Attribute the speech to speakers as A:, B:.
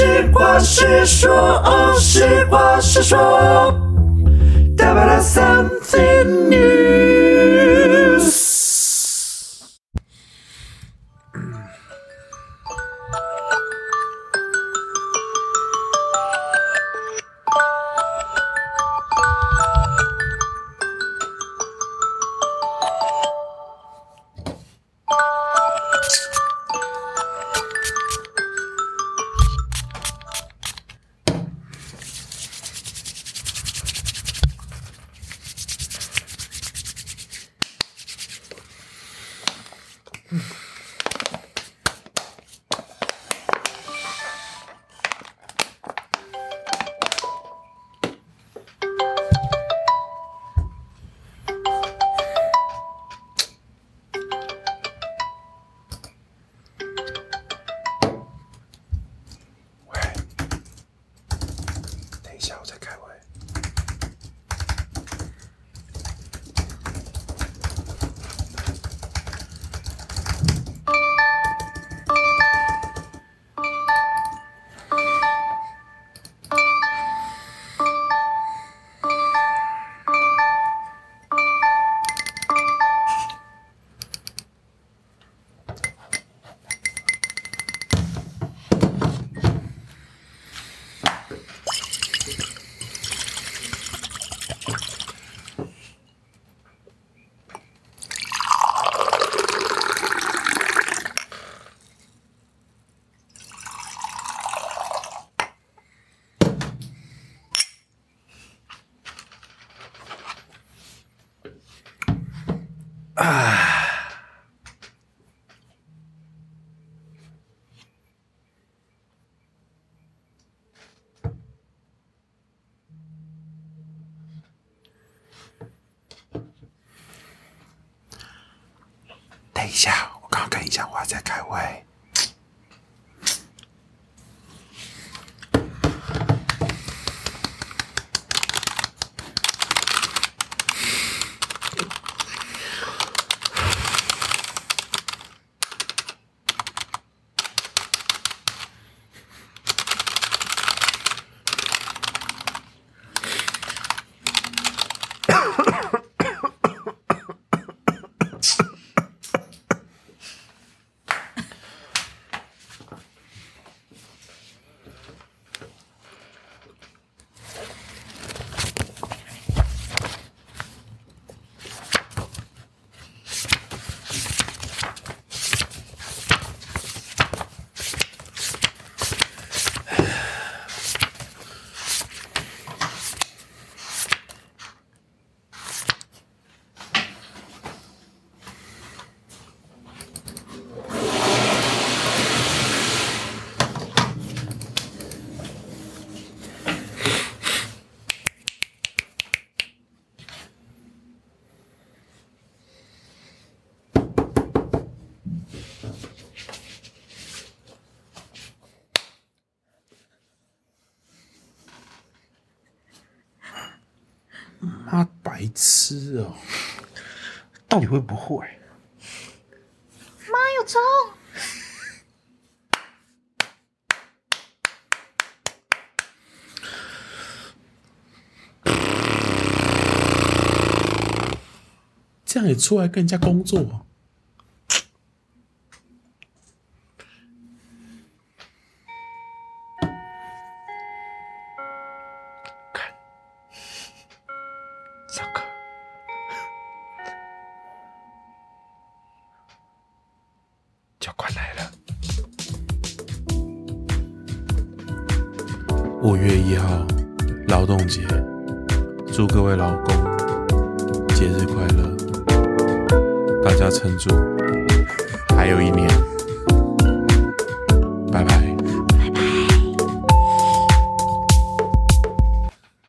A: 实话实说，哦，实话实说。Something new。
B: 等一下，我刚刚跟你讲，我还在开会。妈白痴哦！到底会不会？
C: 妈有虫！
B: 这样也出来跟人家工作？就快来了！五月一号，劳动节，祝各位老公节日快乐！大家撑住，还有一年。